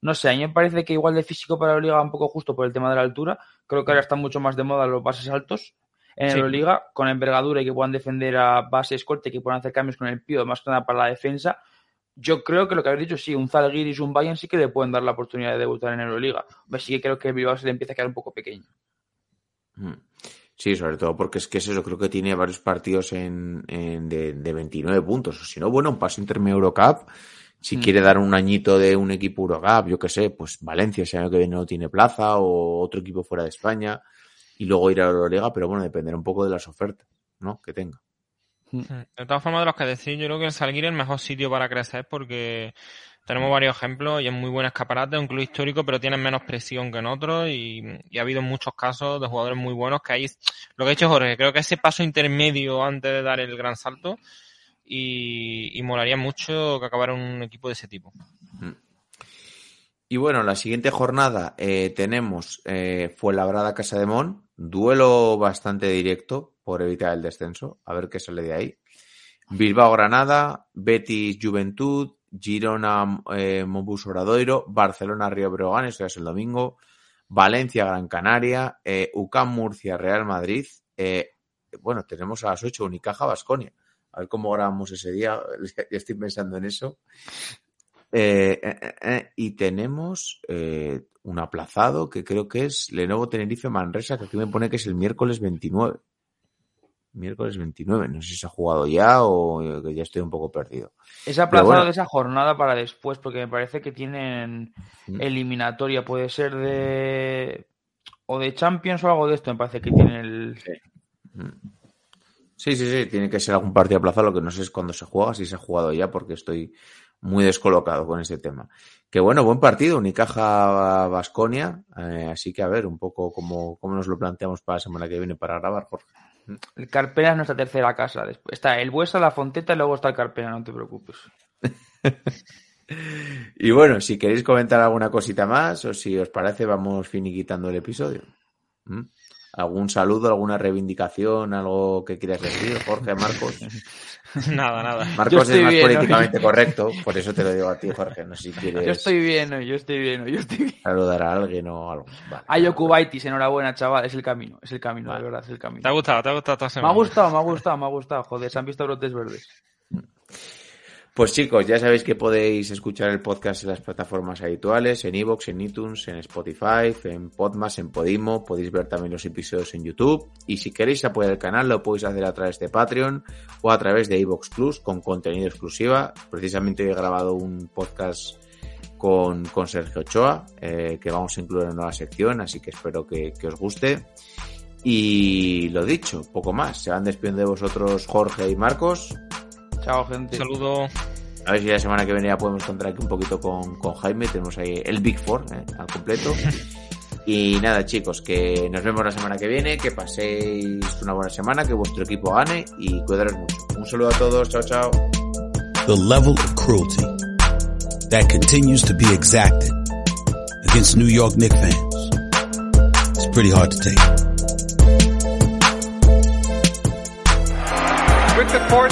No sé, a mí me parece que igual de físico para la liga un poco justo por el tema de la altura. Creo que ahora están mucho más de moda los bases altos en sí. Euroliga, con envergadura y que puedan defender a bases corte, que puedan hacer cambios con el pío, más que nada para la defensa. Yo creo que lo que habéis dicho, sí, un Zalgiris, un Bayern sí que le pueden dar la oportunidad de debutar en Euroliga. Sí que creo que el Bilbao se le empieza a quedar un poco pequeño. Mm. Sí, sobre todo porque es que es eso, creo que tiene varios partidos en, en de, de, 29 puntos. O si no, bueno, un paso intermedio Eurocup. Si mm. quiere dar un añito de un equipo Eurocup, yo qué sé, pues Valencia, si año que viene no tiene plaza, o otro equipo fuera de España, y luego ir a Euroliga, pero bueno, dependerá un poco de las ofertas, ¿no? Que tenga. Mm. De todas formas, de los que decís, yo creo que el Salguir es el mejor sitio para crecer porque tenemos varios ejemplos y es muy buen escaparate, un club histórico, pero tienen menos presión que en otros y, y, ha habido muchos casos de jugadores muy buenos que ahí, lo que ha hecho Jorge, creo que ese paso intermedio antes de dar el gran salto y, y molaría mucho que acabara un equipo de ese tipo. Y bueno, la siguiente jornada eh, tenemos eh, Fuenlabrada Casa de Mon, duelo bastante directo por evitar el descenso, a ver qué sale de ahí. Bilbao Granada, Betis Juventud, Girona eh, Mobus Obradoiro, Barcelona Río Breogán, eso es el domingo, Valencia Gran Canaria, eh, UCAM Murcia Real Madrid, eh, bueno, tenemos a las 8 Unicaja Basconia. A ver cómo grabamos ese día, ya estoy pensando en eso. Eh, y tenemos un aplazado que creo que es Lenovo Tenerife Manresa, que aquí me pone que es el miércoles 29 miércoles 29. No sé si se ha jugado ya o que ya estoy un poco perdido. Es aplazado bueno. de esa jornada para después, porque me parece que tienen eliminatoria. Puede ser de. o de Champions o algo de esto. Me parece que tienen el. Sí, sí, sí. Tiene que ser algún partido aplazado. Lo que no sé es cuándo se juega, si se ha jugado ya, porque estoy muy descolocado con ese tema. Que bueno, buen partido, Unicaja Basconia. Eh, así que a ver un poco cómo, cómo nos lo planteamos para la semana que viene para grabar, Jorge. El Carpena es nuestra tercera casa. Después está el Buesa, la Fonteta y luego está el Carpena, no te preocupes. y bueno, si queréis comentar alguna cosita más o si os parece, vamos finiquitando el episodio. ¿Mm? ¿Algún saludo, alguna reivindicación, algo que quieras decir, Jorge, Marcos? nada, nada. Marcos es más bien, políticamente ¿no? correcto, por eso te lo digo a ti, Jorge. No sé si quieres. Yo estoy bien, yo estoy bien, yo estoy bien. Saludar a alguien o algo. Vale, a Yokubaitis, enhorabuena, chaval, es el camino, es el camino, vale. de verdad, es el camino. ¿Te ha gustado? ¿Te ha gustado Me ha gustado, me ha gustado, me ha gustado, joder, se han visto brotes verdes. Pues chicos, ya sabéis que podéis escuchar el podcast en las plataformas habituales, en iVoox, en iTunes, en Spotify, en Podmas, en Podimo, podéis ver también los episodios en YouTube y si queréis apoyar el canal lo podéis hacer a través de Patreon o a través de iVoox Plus con contenido exclusiva. Precisamente he grabado un podcast con, con Sergio Ochoa eh, que vamos a incluir en una nueva sección, así que espero que, que os guste. Y lo dicho, poco más. Se van despidiendo de vosotros Jorge y Marcos. Chao, gente. Un saludo. A ver si la semana que viene ya podemos contar aquí un poquito con, con Jaime. Tenemos ahí el Big Four eh, al completo. y nada, chicos, que nos vemos la semana que viene. Que paséis una buena semana, que vuestro equipo gane y cuidaros mucho. Un saludo a todos. Chao, chao. The level of cruelty that continues to be exacted against New York Knicks fans is pretty hard to take. With the fourth